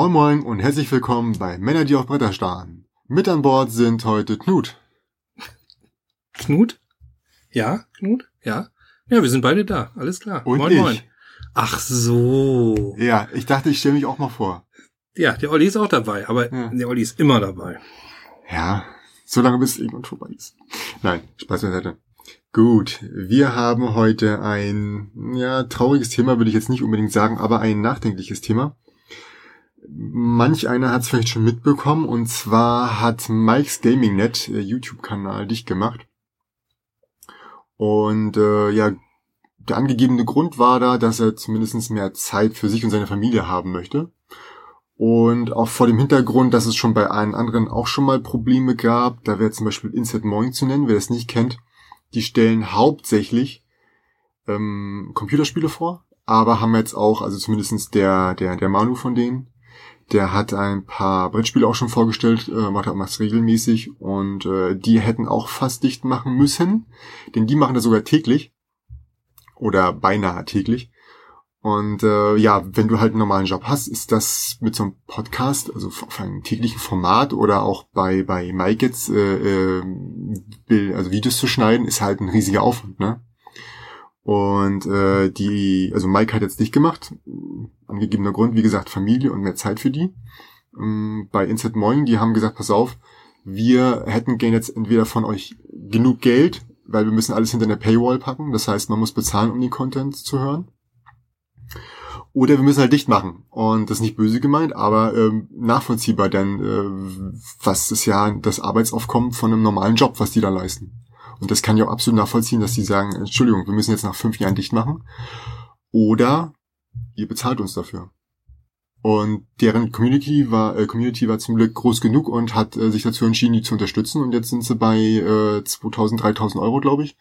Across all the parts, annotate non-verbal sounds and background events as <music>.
Moin Moin und herzlich willkommen bei Männer, die auf Bretter starren. Mit an Bord sind heute Knut. Knut? Ja, Knut? Ja. Ja, wir sind beide da. Alles klar. Und moin, ich. moin. Ach so. Ja, ich dachte, ich stelle mich auch mal vor. Ja, der Olli ist auch dabei, aber Ja. der Olli ist immer dabei. Ja, solange bis irgendwann vorbei ist. Nein, Spaß beiseite. Gut, wir haben heute ein, ja, trauriges Thema würde ich jetzt nicht unbedingt sagen, aber ein nachdenkliches Thema. Manch einer hat es vielleicht schon mitbekommen, und zwar hat Mike's Gaming Net äh, YouTube-Kanal dicht gemacht. Und äh, ja, der angegebene Grund war da, dass er zumindest mehr Zeit für sich und seine Familie haben möchte. Und auch vor dem Hintergrund, dass es schon bei allen anderen auch schon mal Probleme gab, da wäre zum Beispiel Inset Moin zu nennen, wer es nicht kennt, die stellen hauptsächlich ähm, Computerspiele vor, aber haben jetzt auch, also zumindestens der, der, der Manu von denen, der hat ein paar Brettspiele auch schon vorgestellt, äh, macht auch es regelmäßig und äh, die hätten auch fast dicht machen müssen, denn die machen das sogar täglich oder beinahe täglich. Und äh, ja, wenn du halt einen normalen Job hast, ist das mit so einem Podcast, also auf einem täglichen Format oder auch bei bei Mike jetzt, äh, äh, also Videos zu schneiden, ist halt ein riesiger Aufwand, ne? Und äh, die, also Mike hat jetzt dicht gemacht, angegebener Grund, wie gesagt, Familie und mehr Zeit für die. Ähm, bei Inset Moin, die haben gesagt, pass auf, wir hätten gern jetzt entweder von euch genug Geld, weil wir müssen alles hinter eine Paywall packen, das heißt, man muss bezahlen, um den Content zu hören. Oder wir müssen halt dicht machen. Und das ist nicht böse gemeint, aber ähm, nachvollziehbar, denn äh, was ist ja das Arbeitsaufkommen von einem normalen Job, was die da leisten. Und das kann ich auch absolut nachvollziehen, dass die sagen, Entschuldigung, wir müssen jetzt nach fünf Jahren dicht machen. Oder ihr bezahlt uns dafür. Und deren Community war, äh, Community war zum Glück groß genug und hat äh, sich dazu entschieden, die zu unterstützen. Und jetzt sind sie bei äh, 2000, 3000 Euro, glaube ich.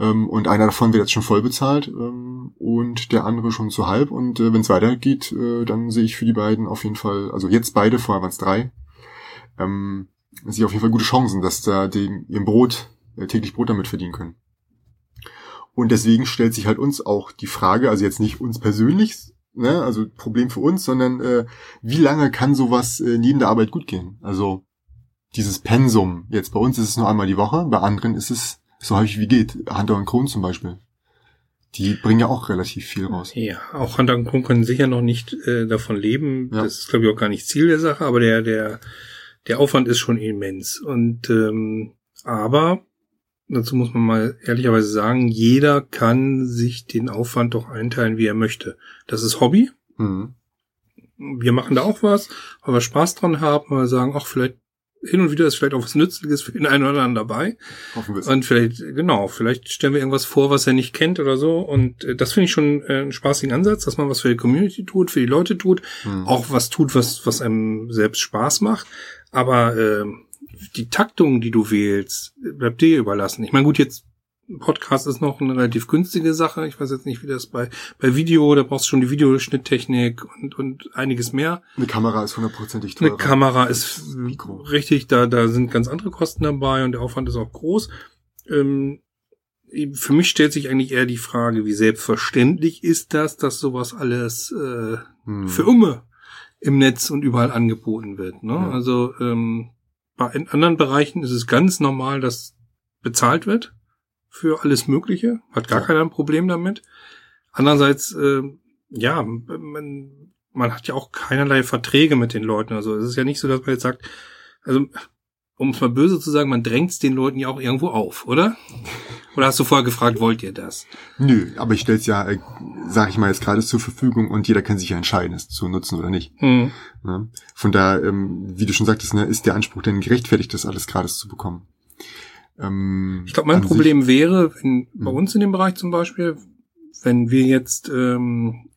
Ähm, und einer davon wird jetzt schon voll bezahlt ähm, und der andere schon zu halb. Und äh, wenn es weitergeht, äh, dann sehe ich für die beiden auf jeden Fall, also jetzt beide, vorher waren es drei, ähm, sehe ich auf jeden Fall gute Chancen, dass da die ihr Brot, täglich Brot damit verdienen können. Und deswegen stellt sich halt uns auch die Frage, also jetzt nicht uns persönlich, ne, also Problem für uns, sondern äh, wie lange kann sowas äh, neben der Arbeit gut gehen? Also dieses Pensum, jetzt bei uns ist es nur einmal die Woche, bei anderen ist es so häufig wie geht. Hunter und Kron zum Beispiel. Die bringen ja auch relativ viel raus. Ja, auch Hunter und Kron können sicher noch nicht äh, davon leben. Ja. Das ist, glaube ich, auch gar nicht Ziel der Sache, aber der, der, der Aufwand ist schon immens. Und ähm, aber dazu muss man mal ehrlicherweise sagen, jeder kann sich den Aufwand doch einteilen, wie er möchte. Das ist Hobby. Mhm. Wir machen da auch was, weil wir Spaß dran haben, weil wir sagen, ach, vielleicht hin und wieder ist vielleicht auch was Nützliches für den einen oder anderen dabei. Hoffen wir. Und vielleicht, genau, vielleicht stellen wir irgendwas vor, was er nicht kennt oder so. Und äh, das finde ich schon äh, einen spaßigen Ansatz, dass man was für die Community tut, für die Leute tut, Mhm. auch was tut, was, was einem selbst Spaß macht. Aber äh, die Taktung, die du wählst, bleibt dir überlassen. Ich meine, gut, jetzt Podcast ist noch eine relativ günstige Sache. Ich weiß jetzt nicht, wie das bei, bei Video, da brauchst du schon die Videoschnitttechnik und, und einiges mehr. Eine Kamera ist hundertprozentig teurer. Eine Kamera ist richtig, da, da sind ganz andere Kosten dabei und der Aufwand ist auch groß. Ähm, für mich stellt sich eigentlich eher die Frage, wie selbstverständlich ist das, dass sowas alles äh, Mhm. für Umme im Netz und überall angeboten wird. Ne? Ja. Also ähm, bei in anderen Bereichen ist es ganz normal, dass bezahlt wird für alles Mögliche. Hat gar Ja. keiner ein Problem damit. Andererseits, äh, ja, man, man hat ja auch keinerlei Verträge mit den Leuten. Also es ist ja nicht so, dass man jetzt sagt, also um es mal böse zu sagen, man drängt's den Leuten ja auch irgendwo auf, oder? <laughs> Oder hast du vorher gefragt, wollt ihr das? Nö, aber ich stell's ja, äh, sag ich mal, jetzt gerade zur Verfügung und jeder kann sich ja entscheiden, es zu nutzen oder nicht. Hm. Ne? Von da, ähm, wie du schon sagtest, ne, ist der Anspruch denn gerechtfertigt, das alles gratis zu bekommen. Ähm, Ich glaube, mein Problem wäre, wenn bei Mhm. uns in dem Bereich zum Beispiel, wenn wir jetzt, ähm,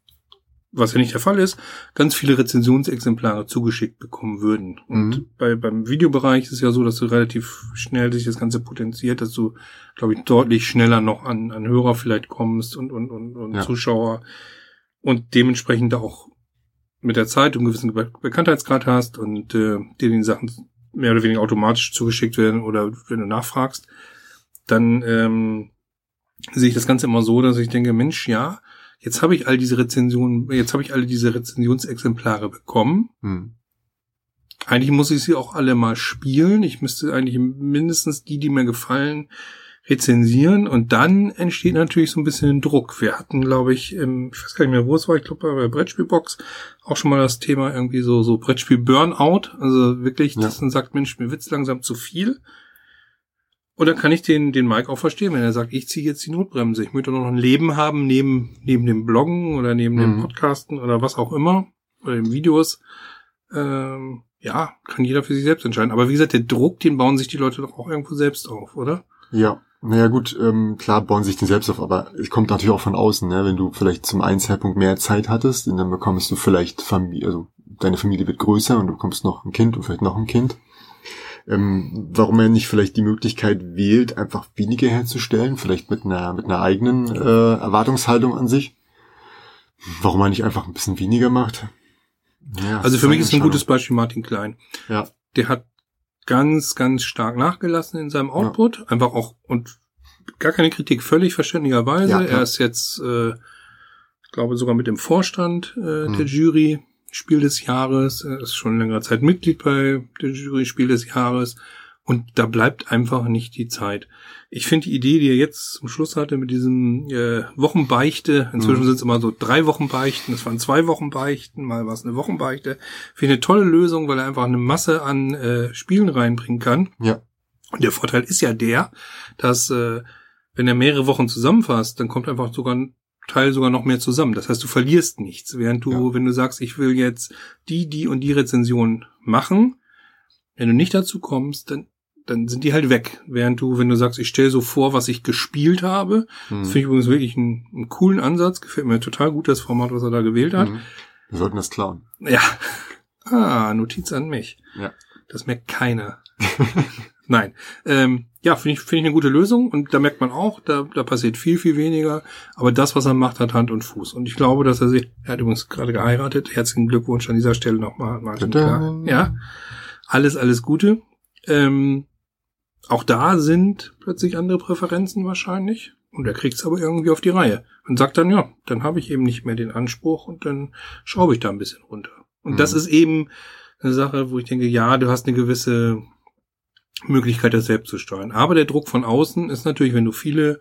was ja nicht der Fall ist, ganz viele Rezensionsexemplare zugeschickt bekommen würden. Und Mhm. bei, beim Videobereich ist es ja so, dass du relativ schnell sich das Ganze potenziert, dass du, glaube ich, deutlich schneller noch an, an Hörer vielleicht kommst und, und, und, und Ja. Zuschauer und dementsprechend auch mit der Zeit einen gewissen Be Bekanntheitsgrad hast und äh, dir die Sachen mehr oder weniger automatisch zugeschickt werden oder wenn du nachfragst, dann ähm, sehe ich das Ganze immer so, dass ich denke, Mensch, ja, jetzt habe ich all diese Rezensionen, jetzt habe ich alle diese Rezensionsexemplare bekommen. Hm. Eigentlich muss ich sie auch alle mal spielen. Ich müsste eigentlich mindestens die, die mir gefallen, rezensieren und dann entsteht natürlich so ein bisschen Druck. Wir hatten, glaube ich, im, ich weiß gar nicht mehr, wo es war, ich glaube bei der Brettspielbox auch schon mal das Thema irgendwie so, so Brettspiel Burnout. Also wirklich, Ja. dass man sagt, Mensch, mir wird's langsam zu viel. Und dann kann ich den, den Mike auch verstehen, wenn er sagt, ich ziehe jetzt die Notbremse. Ich möchte noch ein Leben haben neben, neben dem Bloggen oder neben dem Mhm. Podcasten oder was auch immer. Oder den Videos. Ähm, ja, kann jeder für sich selbst entscheiden. Aber wie gesagt, der Druck, den bauen sich die Leute doch auch irgendwo selbst auf, oder? Ja, naja gut, ähm, klar bauen sich den selbst auf, aber es kommt natürlich auch von außen, ne? Wenn du vielleicht zum einen Zeitpunkt mehr Zeit hattest, dann bekommst du vielleicht Familie, also deine Familie wird größer und du bekommst noch ein Kind und vielleicht noch ein Kind. Ähm, warum er nicht vielleicht die Möglichkeit wählt, einfach weniger herzustellen, vielleicht mit einer mit einer eigenen äh, Erwartungshaltung an sich. Warum er nicht einfach ein bisschen weniger macht? Ja, Also für mich ist ein gutes Beispiel Martin Klein. Ja. Der hat ganz, ganz stark nachgelassen in seinem Output. Einfach auch und gar keine Kritik, völlig verständlicherweise. Ja, er ja. ist jetzt, äh, ich glaube, sogar mit dem Vorstand äh, Hm. der Jury Spiel des Jahres. Er ist schon längere Zeit Mitglied bei der Jury Spiel des Jahres. Und da bleibt einfach nicht die Zeit. Ich finde die Idee, die er jetzt zum Schluss hatte mit diesem äh, Wochenbeichte, inzwischen Mhm. sind es immer so drei Wochen Beichten, es waren zwei Wochen Beichten, mal war es eine Wochenbeichte. Finde ich eine tolle Lösung, weil er einfach eine Masse an äh, Spielen reinbringen kann. Ja. Und der Vorteil ist ja der, dass äh, wenn er mehrere Wochen zusammenfasst, dann kommt einfach sogar ein Teil sogar noch mehr zusammen. Das heißt, du verlierst nichts, während du, Ja. wenn du sagst, ich will jetzt die, die und die Rezension machen, wenn du nicht dazu kommst, dann dann sind die halt weg. Während du, wenn du sagst, ich stelle so vor, was ich gespielt habe, Hm. das finde ich übrigens wirklich einen, einen coolen Ansatz, gefällt mir total gut das Format, was er da gewählt hat. Mhm. Wir sollten das klauen. Ja. <laughs> Ah, Notiz an mich. Ja. Das merkt keiner. <laughs> Nein. Ähm, ja, finde ich, finde ich eine gute Lösung und da merkt man auch, da, da passiert viel, viel weniger. Aber das, was er macht, hat Hand und Fuß. Und ich glaube, dass er sich, er hat übrigens gerade geheiratet. Herzlichen Glückwunsch an dieser Stelle nochmal, Martin. Klar. Ja. Alles, alles Gute. Ähm, auch da sind plötzlich andere Präferenzen wahrscheinlich. Und er kriegt es aber irgendwie auf die Reihe. Und sagt dann, ja, dann habe ich eben nicht mehr den Anspruch und dann schraube ich da ein bisschen runter. Und Mhm. das ist eben eine Sache, wo ich denke, ja, du hast eine gewisse Möglichkeit, das selbst zu steuern. Aber der Druck von außen ist natürlich, wenn du viele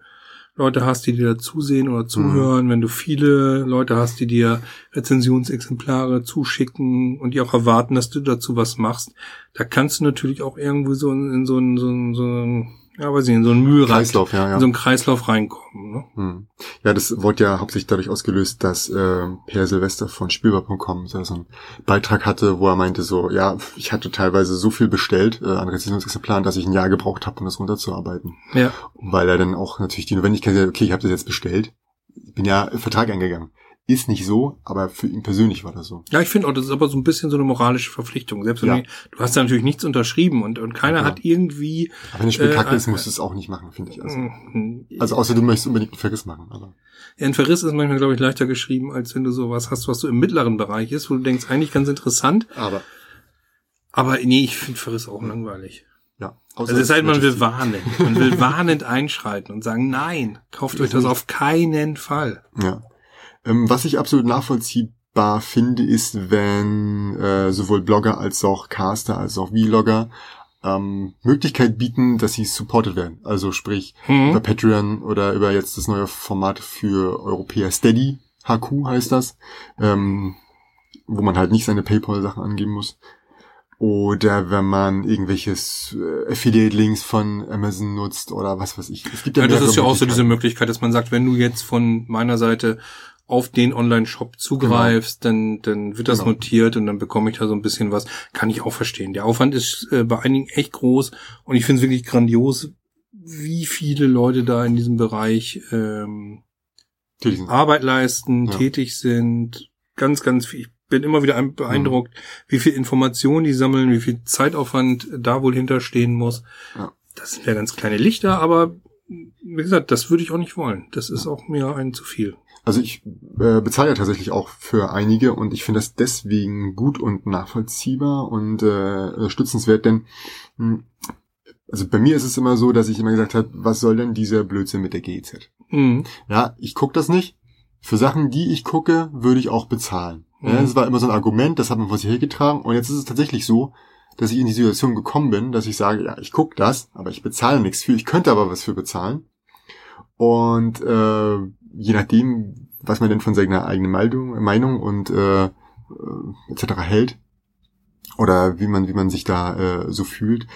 Leute hast, die dir zusehen oder zuhören, wenn du viele Leute hast, die dir Rezensionsexemplare zuschicken und die auch erwarten, dass du dazu was machst, da kannst du natürlich auch irgendwo so in, in so einen, so einen, so einen, ja, weiß ich, in so einen Mühlrad, Kreislauf, ja, ja. in so einen Kreislauf reinkommen. Ne? Hm. Ja, das wurde ja hauptsächlich dadurch ausgelöst, dass äh, Per Silvester von Spielbar.com so einen Beitrag hatte, wo er meinte so, ja, ich hatte teilweise so viel bestellt äh, an Rezensionsexemplaren, dass ich ein Jahr gebraucht habe, um das runterzuarbeiten. Ja. Weil er dann auch natürlich die Notwendigkeit hatte, okay, ich habe das jetzt bestellt, bin ja Vertrag eingegangen. Ist nicht so, aber für ihn persönlich war das so. Ja, ich finde auch, das ist aber so ein bisschen so eine moralische Verpflichtung. Selbst wenn Ja. du, du hast da natürlich nichts unterschrieben und, und keiner Ja. hat irgendwie. Aber wenn das Spiel Äh, kacke ist, musst du es auch nicht machen, finde ich. Also, Mhm. also außer du möchtest unbedingt einen Verriss machen. Aber Ja, ein Verriss ist manchmal, glaube ich, leichter geschrieben, als wenn du sowas hast, was so im mittleren Bereich ist, wo du denkst, eigentlich ganz interessant. aber Aber nee, ich finde Verriss auch langweilig. ja. Also es sei denn, man will warnen. Man will warnend einschreiten und sagen, nein, kauft euch das auf keinen Fall. Ja. Ähm, was ich absolut nachvollziehbar finde, ist, wenn äh, sowohl Blogger als auch Caster als auch Vlogger ähm, Möglichkeit bieten, dass sie supported werden. Also sprich über Mhm. Patreon oder über jetzt das neue Format für Europäer Steady, HQ heißt das, ähm, wo man halt nicht seine PayPal-Sachen angeben muss. Oder wenn man irgendwelches äh, Affiliate-Links von Amazon nutzt oder was weiß ich. Es gibt Ja, das mehrere ist ja auch so diese. Möglichkeit, dass man sagt, wenn du jetzt von meiner Seite auf den Online-Shop zugreifst, dann, dann wird das Genau. notiert und dann bekomme ich da so ein bisschen was. Kann ich auch verstehen. Der Aufwand ist äh, bei einigen echt groß und ich finde es wirklich grandios, wie viele Leute da in diesem Bereich ähm, Arbeit leisten, Ja. tätig sind. Ganz, ganz viel. Ich bin immer wieder ein- beeindruckt, wie viel Informationen die sammeln, wie viel Zeitaufwand da wohl hinterstehen muss. Ja. Das sind ja ganz kleine Lichter, aber wie gesagt, das würde ich auch nicht wollen. Das ist auch mir ein zu viel. Also ich äh, bezahle ja tatsächlich auch für einige und ich finde das deswegen gut und nachvollziehbar und äh, unterstützenswert, denn mh, also bei mir ist es immer so, dass ich immer gesagt habe, was soll denn dieser Blödsinn mit der GEZ? Mhm. Ja, ich guck das nicht, Für Sachen, die ich gucke, würde ich auch bezahlen. Mhm. Ja, das war immer so ein Argument, das hat man vor sich hergetragen. Und jetzt ist es tatsächlich so, dass ich in die Situation gekommen bin, dass ich sage, ja, ich gucke das, aber ich bezahle nichts für. Ich könnte aber was für bezahlen. Und äh, je nachdem, was man denn von seiner eigenen Meinung, Meinung und äh, äh, etc. hält oder wie man wie man sich da äh, so fühlt,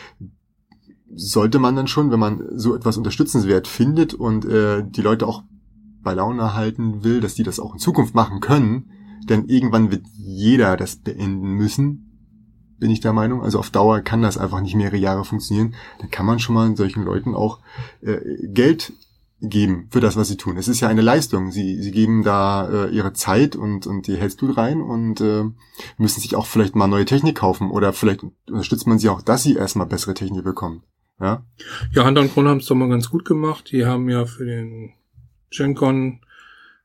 sollte man dann schon, wenn man so etwas unterstützenswert findet und äh, die Leute auch bei Laune halten will, dass die das auch in Zukunft machen können, denn irgendwann wird jeder das beenden müssen, bin ich der Meinung. Also auf Dauer kann das einfach nicht mehrere Jahre funktionieren. Dann kann man schon mal solchen Leuten auch äh, Geld geben für das, was sie tun. Es ist ja eine Leistung. Sie, sie geben da äh, ihre Zeit und, und die Herzblut rein und äh, müssen sich auch vielleicht mal neue Technik kaufen oder vielleicht unterstützt man sie auch, dass sie erstmal bessere Technik bekommen. Ja, Ja, Hunter und Kron haben es doch mal ganz gut gemacht. Die haben ja für den GenCon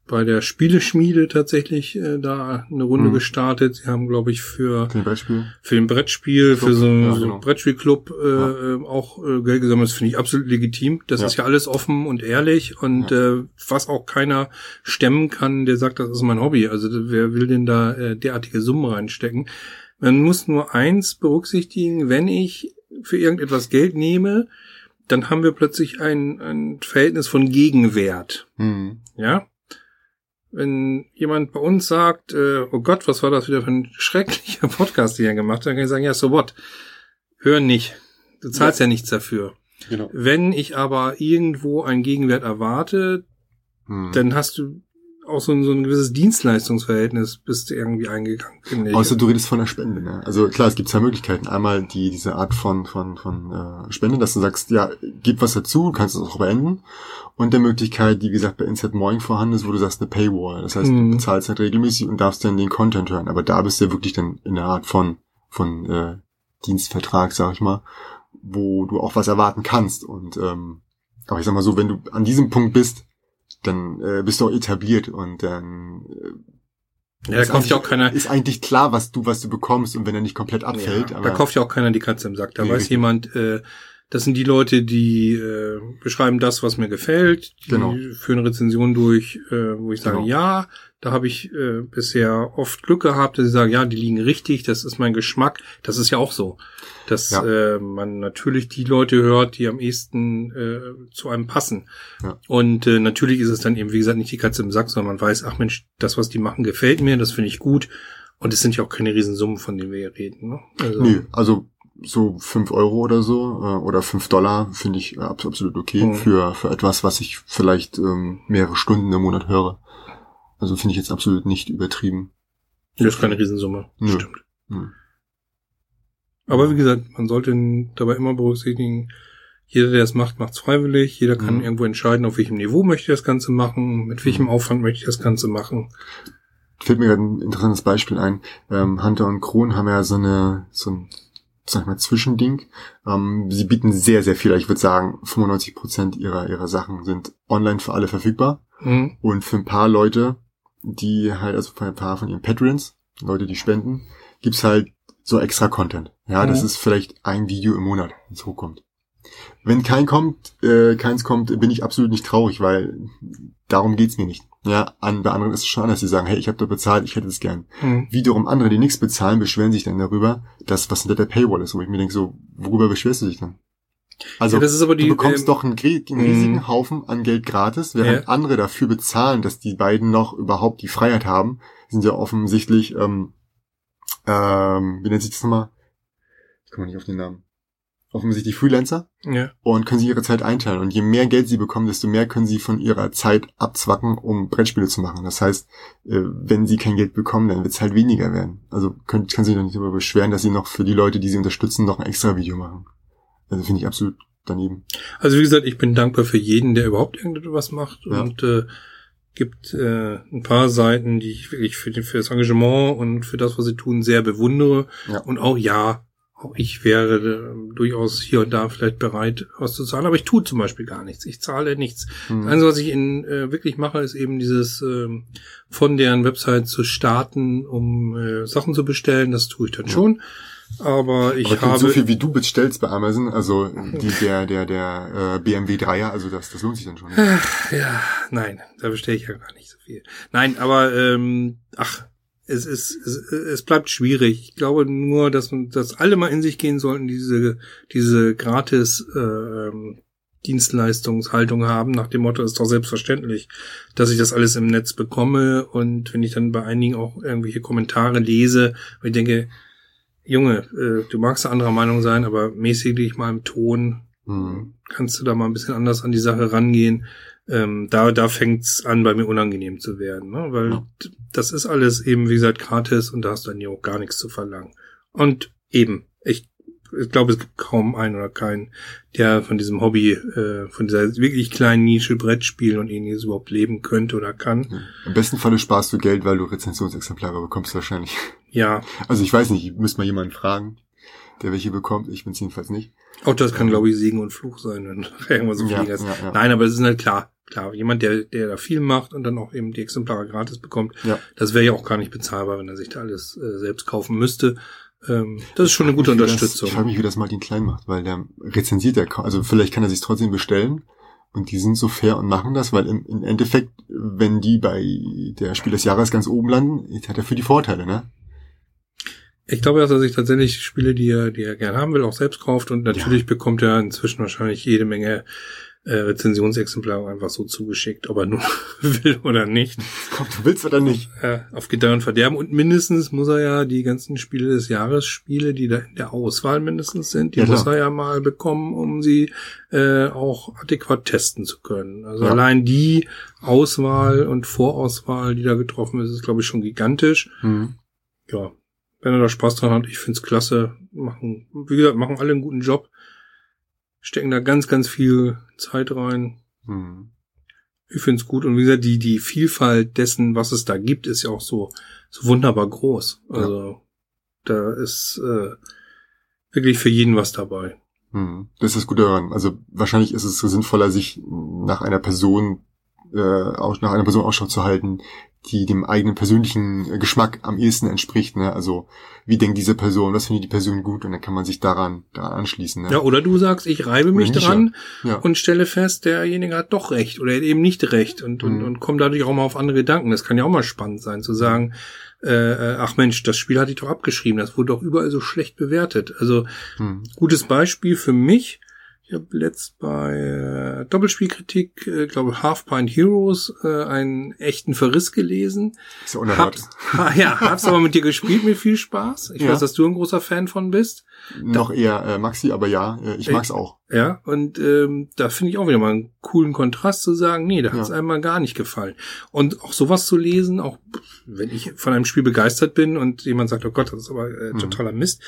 bei der Spieleschmiede tatsächlich äh, da eine Runde Mhm. gestartet. Sie haben, glaube ich, für für den Brettspiel, Club, für so, ja, so genau. einen Brettspielclub äh, Ja. äh, auch äh, Geld gesammelt. Das finde ich absolut legitim. Das Ja. ist ja alles offen und ehrlich und äh, was auch keiner stemmen kann, der sagt, das ist mein Hobby. Also wer will denn da äh, derartige Summen reinstecken? Man muss nur eins berücksichtigen, wenn ich für irgendetwas Geld nehme, dann haben wir plötzlich ein, ein Verhältnis von Gegenwert. Hm. Ja? Wenn jemand bei uns sagt, äh, oh Gott, was war das wieder für ein schrecklicher <laughs> Podcast, den er gemacht hat, dann kann ich sagen, ja, so what? Hör nicht. Du zahlst ja, nichts dafür. Genau. Wenn ich aber irgendwo einen Gegenwert erwarte, Hm. dann hast du auch so ein, so ein gewisses Dienstleistungsverhältnis bist du irgendwie eingegangen. Außer du redest von der Spende. Ne? Also klar, es gibt zwei Möglichkeiten. Einmal die diese Art von von von äh, Spende, dass du sagst, ja, gib was dazu, du kannst es auch beenden. Und der Möglichkeit, die wie gesagt bei Inside Morning vorhanden ist, wo du sagst eine Paywall. Das heißt, Mhm. du bezahlst halt regelmäßig und darfst dann den Content hören. Aber da bist du ja wirklich dann in der Art von von äh, Dienstvertrag, sag ich mal, wo du auch was erwarten kannst. Und ähm, aber ich sag mal so, wenn du an diesem Punkt bist, dann äh, bist du auch etabliert und dann äh, ja, da ist kauft ja auch eigentlich- keiner, ist eigentlich klar, was du, was du bekommst und wenn er nicht komplett abfällt. Ja, aber da kauft ja auch keiner die Katze im Sack. Da Nee, weiß richtig. jemand, äh, das sind die Leute, die äh, beschreiben das, was mir gefällt, die Genau. führen Rezensionen durch, äh, wo ich sage, Genau. ja, da habe ich äh, bisher oft Glück gehabt, dass sie sagen, ja, die liegen richtig, das ist mein Geschmack. Das ist ja auch so, dass Ja. äh, man natürlich die Leute hört, die am ehesten äh, zu einem passen. Ja. Und äh, natürlich ist es dann eben, wie gesagt, nicht die Katze im Sack, sondern man weiß, ach Mensch, das, was die machen, gefällt mir, das finde ich gut. Und es sind ja auch keine Riesensummen, von denen wir hier reden. Ne? Also, nö, also so fünf Euro oder so äh, oder fünf Dollar finde ich äh, abs- absolut okay Mhm. für für etwas, was ich vielleicht ähm, mehrere Stunden im Monat höre. Also finde ich jetzt absolut nicht übertrieben. Das ist keine Riesensumme. Nö. Stimmt. Nö. Aber wie gesagt, man sollte dabei immer berücksichtigen, jeder, der es macht, macht es freiwillig. Jeder kann Mhm. irgendwo entscheiden, auf welchem Niveau möchte ich das Ganze machen, mit welchem Aufwand möchte ich das Ganze machen. Fällt mir gerade ein interessantes Beispiel ein. Ähm, Hunter und Kron haben ja so eine so ein sag ich mal Zwischending. Ähm, sie bieten sehr sehr viel. Ich würde sagen, 95 Prozent ihrer ihrer Sachen sind online für alle verfügbar. Mhm. Und für ein paar Leute, die halt, also für ein paar von ihren Patrons, Leute, die spenden, gibt's halt so extra Content. Ja, das Mhm. ist vielleicht ein Video im Monat, wenn es hochkommt. Wenn kein kommt, äh, keins kommt, bin ich absolut nicht traurig, weil darum geht's mir nicht. Ja, an, bei anderen ist es schon anders, die sagen, hey, ich habe da bezahlt, ich hätte es gern. Mhm. Wiederum andere, die nichts bezahlen, beschweren sich dann darüber, dass was hinter der Paywall ist, wo ich mir denke, so, worüber beschwerst du dich dann? Also, ja, das ist aber die, du bekommst ähm, doch einen, einen Mhm. riesigen Haufen an Geld gratis, während Ja. andere dafür bezahlen, dass die beiden noch überhaupt die Freiheit haben, sind ja offensichtlich, ähm, ähm, wie nennt sich das nochmal? Ich komme nicht auf den Namen. Offensichtlich Freelancer ja. und können sich ihre Zeit einteilen. Und je mehr Geld sie bekommen, desto mehr können sie von ihrer Zeit abzwacken, um Brettspiele zu machen. Das heißt, äh, wenn sie kein Geld bekommen, dann wird es halt weniger werden. Also können, sie sich doch nicht darüber beschweren, dass sie noch für die Leute, die sie unterstützen, noch ein extra Video machen. Also finde ich absolut daneben. Also wie gesagt, ich bin dankbar für jeden, der überhaupt irgendetwas macht Ja. und äh, gibt äh, ein paar Seiten, die ich wirklich für, für das Engagement und für das, was sie tun, sehr bewundere. Ja. Und auch ja, auch ich wäre äh, durchaus hier und da vielleicht bereit, was zu zahlen, aber ich tue zum Beispiel gar nichts. Ich zahle nichts. Mhm. Das Einzige, was ich in, äh, wirklich mache, ist eben dieses ähm, von deren Website zu starten, um äh, Sachen zu bestellen. Das tue ich dann Ja. schon. Aber ich Aber habe so viel wie du bestellst bei Amazon, also die, der, der, der äh, BMW 3er, also das, das lohnt sich dann schon. Ja, nein, da bestelle ich ja gar nicht so viel. Nein, aber ähm, ach, es ist es, es bleibt schwierig. Ich glaube nur, dass dass alle mal in sich gehen sollten, diese diese gratis äh, Dienstleistungshaltung haben, nach dem Motto, ist doch selbstverständlich, dass ich das alles im Netz bekomme und wenn ich dann bei einigen auch irgendwelche Kommentare lese, ich denke, Junge, äh, du magst anderer Meinung sein, aber mäßig dich mal im Ton, Hm. kannst du da mal ein bisschen anders an die Sache rangehen. Ähm, da da fängt's an, bei mir unangenehm zu werden, ne? weil Ja. das ist alles eben, wie gesagt, gratis und da hast du dann ja auch gar nichts zu verlangen. Und eben, ich, ich glaube, es gibt kaum einen oder keinen, der von diesem Hobby, äh, von dieser wirklich kleinen Nische Brettspielen und ähnliches überhaupt leben könnte oder kann. Ja. Im besten Falle sparst du Geld, weil du Rezensionsexemplare bekommst wahrscheinlich. Ja, Also ich weiß nicht, ich müsste mal jemanden fragen, der welche bekommt. Ich bin's jedenfalls nicht. auch das kann, glaube ich, Segen und Fluch sein, wenn <laughs> du irgendwas so Ja, viel hast. ja, ja. Nein, aber es ist halt klar, klar, jemand, der, der da viel macht und dann auch eben die Exemplare gratis bekommt, Ja. das wäre ja auch gar nicht bezahlbar, wenn er sich da alles äh, selbst kaufen müsste. Ähm, das ist schon eine gute das- Unterstützung. ich frage mich, wie das Martin Klein macht, weil der rezensiert ja kaum. Also vielleicht kann er sich trotzdem bestellen. Und die sind so fair und machen das, weil im, im Endeffekt, wenn die bei der Spiel des Jahres ganz oben landen, hat er für die Vorteile, ne? Ich glaube, dass er sich tatsächlich Spiele, die er, die er gern haben will, auch selbst kauft und natürlich bekommt er inzwischen wahrscheinlich jede Menge äh, Rezensionsexemplare einfach so zugeschickt, ob er nun <laughs> will oder nicht. Komm, du willst oder nicht? Äh, auf und Verderben. Und mindestens muss er ja die ganzen Spiele des Jahres Spiele, die da in der Auswahl mindestens sind, die Ja, muss er ja mal bekommen, um sie äh, auch adäquat testen zu können. Also Ja. allein die Auswahl und Vorauswahl, die da getroffen ist, ist, glaube ich, schon gigantisch. Hm. Ja, wenn er da Spaß dran hat, ich find's klasse. Machen, wie gesagt, machen alle einen guten Job. Stecken da ganz, ganz viel Zeit rein. Hm. Ich find's gut. Und wie gesagt, die, die Vielfalt dessen, was es da gibt, ist ja auch so, so wunderbar groß. Also, da ist äh, wirklich für jeden was dabei. Hm. Das ist das Gute daran. Also wahrscheinlich ist es sinnvoller, sich nach einer Person, äh, auch nach einer Person Ausschau zu halten, die dem eigenen persönlichen Geschmack am ehesten entspricht. Ne? Also wie denkt diese Person, was findet die Person gut und dann kann man sich daran, daran anschließen. Ne? Ja, oder du sagst, ich reibe mich dran ja. und stelle fest, derjenige hat doch recht oder eben nicht recht und, und, Mhm. und komme dadurch auch mal auf andere Gedanken. Das kann ja auch mal spannend sein, zu sagen, äh, äh, ach Mensch, das Spiel hatte ich doch abgeschrieben, das wurde doch überall so schlecht bewertet. Also Hm. gutes Beispiel für mich. Ich habe letzt bei äh, Doppelspielkritik, äh, glaube Half Pint Heroes, äh, einen echten Verriss gelesen. Ist ja unerhört. Hab's, ha, <laughs> ja, hab's aber mit dir gespielt, mit viel Spaß. Ich Ja. weiß, dass du ein großer Fan von bist. Noch eher äh, Maxi, aber ja, äh, ich mag's auch. Ja, und ähm, da finde ich auch wieder mal einen coolen Kontrast zu sagen, nee, da hat's Ja. einem mal gar nicht gefallen. Und auch sowas zu lesen, auch wenn ich von einem Spiel begeistert bin und jemand sagt, oh Gott, das ist aber äh, Mhm. totaler Mist,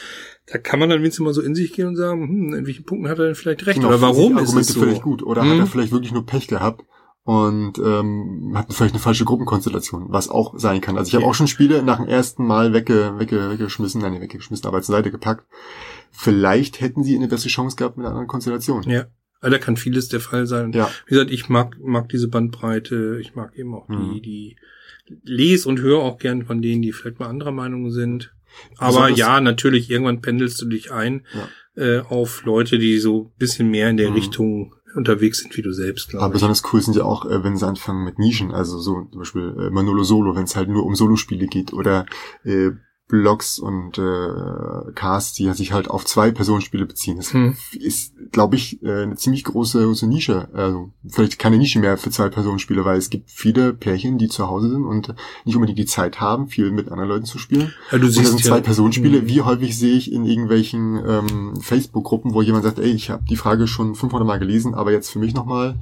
da kann man dann wenigstens mal so in sich gehen und sagen, hm, in welchen Punkten hat er denn vielleicht recht? Genau, Oder warum ist es so? völlig gut. Oder Hm? hat er vielleicht wirklich nur Pech gehabt und ähm, hat vielleicht eine falsche Gruppenkonstellation, was auch sein kann. Also ich habe Ja. auch schon Spiele nach dem ersten Mal wegge, wegge, weggeschmissen, nein, nicht weggeschmissen, aber zur Seite gepackt. Vielleicht hätten sie eine bessere Chance gehabt mit einer anderen Konstellation. Ja, also da kann vieles der Fall sein. Ja. Wie gesagt, ich mag, mag diese Bandbreite, ich mag eben auch die, Mhm. die lese und höre auch gern von denen, die vielleicht mal anderer Meinung sind. Aber Besonders- ja, natürlich, irgendwann pendelst du dich ein äh, auf Leute, die so ein bisschen mehr in der Mhm. Richtung unterwegs sind wie du selbst, Aber glaube ich. besonders cool sind ja auch, äh, wenn sie anfangen mit Nischen, also so zum Beispiel äh, Manolo Solo, wenn es halt nur um Solospiele geht oder äh, Blogs und äh, Casts, die sich halt auf zwei Personenspiele beziehen. Das Hm. ist, glaube ich, äh, eine ziemlich große, große Nische. Also vielleicht keine Nische mehr für zwei Personenspiele, weil es gibt viele Pärchen, die zu Hause sind und nicht unbedingt die Zeit haben, viel mit anderen Leuten zu spielen. Ja, du Und das siehst sind ja, zwei Personenspiele. Hm. Wie häufig sehe ich in irgendwelchen ähm, Facebook-Gruppen, wo jemand sagt, ey, ich habe die Frage schon 500 Mal gelesen, aber jetzt für mich nochmal,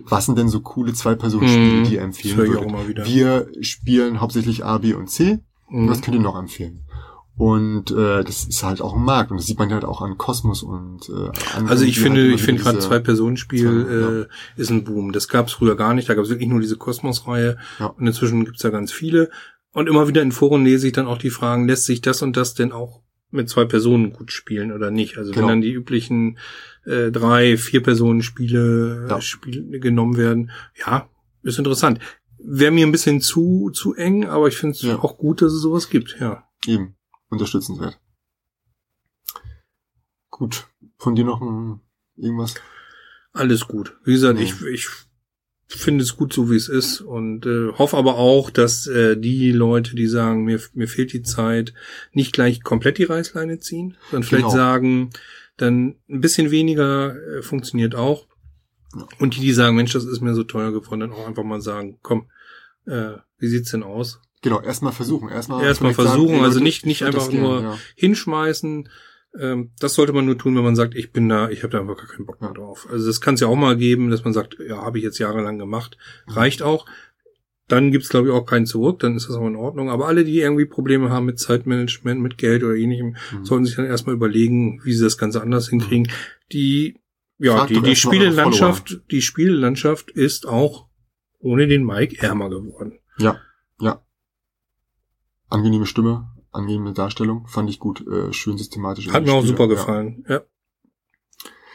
was sind denn so coole Zwei-Personen-Spiele, Hm. die ihr empfehlen würdet? immer wieder. Wir spielen hauptsächlich A, B und C. Mhm. Was könnt ihr noch empfehlen? Und äh, das ist halt auch ein Markt und das sieht man halt auch an Kosmos und äh, anderen, Also ich finde, halt ich finde gerade Zwei, äh, ist ein Boom. Das gab es früher gar nicht. Da gab es wirklich nur diese Kosmos-Reihe. Ja. Und inzwischen gibt's ja ganz viele. Und immer wieder in Foren lese ich dann auch die Fragen, lässt sich das und das denn auch mit zwei Personen gut spielen oder nicht? Also Genau. wenn dann die üblichen äh, drei, vier Personen-Spiele Ja. äh, Spiele genommen werden, ja, ist interessant. Wäre mir ein bisschen zu zu eng, aber ich finde es Ja. auch gut, dass es sowas gibt. Ja. eben unterstützenswert. Gut. Von dir noch ein, irgendwas? Alles gut. Wie gesagt, Nee. ich, ich finde es gut so, wie es ist und äh, hoffe aber auch, dass äh, die Leute, die sagen, mir, mir fehlt die Zeit, nicht gleich komplett die Reißleine ziehen, sondern vielleicht Genau. sagen, dann ein bisschen weniger äh, funktioniert auch. Und die, die sagen, Mensch, das ist mir so teuer geworden, dann auch einfach mal sagen, komm, äh, wie sieht's denn aus? Genau, erstmal versuchen. Erstmal Erstmal versuchen, ey, also Leute, nicht- ich nicht einfach gerne, nur- ja. hinschmeißen. Ähm, das sollte man nur tun, wenn man sagt, ich bin da, ich habe da einfach gar keinen Bock mehr drauf. Also das kann es ja auch mal geben, dass man sagt, ja, habe ich jetzt jahrelang gemacht, reicht auch. Dann gibt's glaube ich, auch keinen zurück, dann ist das auch in Ordnung. Aber alle, die irgendwie Probleme haben mit Zeitmanagement, mit Geld oder ähnlichem, Mhm. sollten sich dann erstmal überlegen, wie sie das Ganze anders hinkriegen. Die, ja, die, die Spielelandschaft, die Spielelandschaft ist auch ohne den Mike ärmer geworden. Ja, ja. Angenehme Stimme, angenehme Darstellung, fand ich gut, äh, schön systematisch. Hat mir auch Spiele, super ja. gefallen. Ja,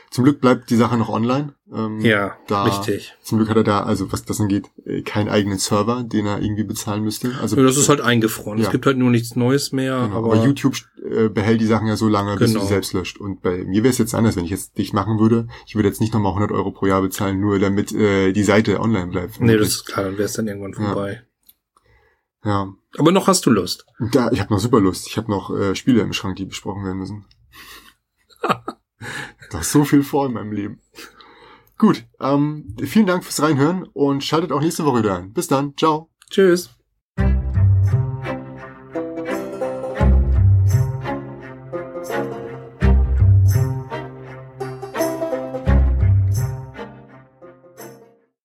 Zum Glück bleibt die Sache noch online. Ähm, ja, da, richtig. Zum Glück hat er da, also was das angeht, äh, keinen eigenen Server, den er irgendwie bezahlen müsste. Also Ja, das ist halt eingefroren. Ja. Es gibt halt nur nichts Neues mehr. Genau, aber, aber YouTube äh, behält die Sachen ja so lange, bis Genau. du sie selbst löscht. Und bei mir wäre es jetzt anders, wenn ich jetzt dich machen würde. Ich würde jetzt nicht nochmal 100 Euro pro Jahr bezahlen, nur damit äh, die Seite online bleibt. Nee, das ist klar, dann wäre es dann irgendwann Ja. vorbei. ja. Aber noch hast du Lust. Da, ich habe noch super Lust. Ich habe noch äh, Spiele im Schrank, die besprochen werden müssen. <laughs> da ist so viel vor in meinem Leben. Gut, ähm, vielen Dank fürs Reinhören und schaltet auch nächste Woche wieder ein. Bis dann, ciao. Tschüss.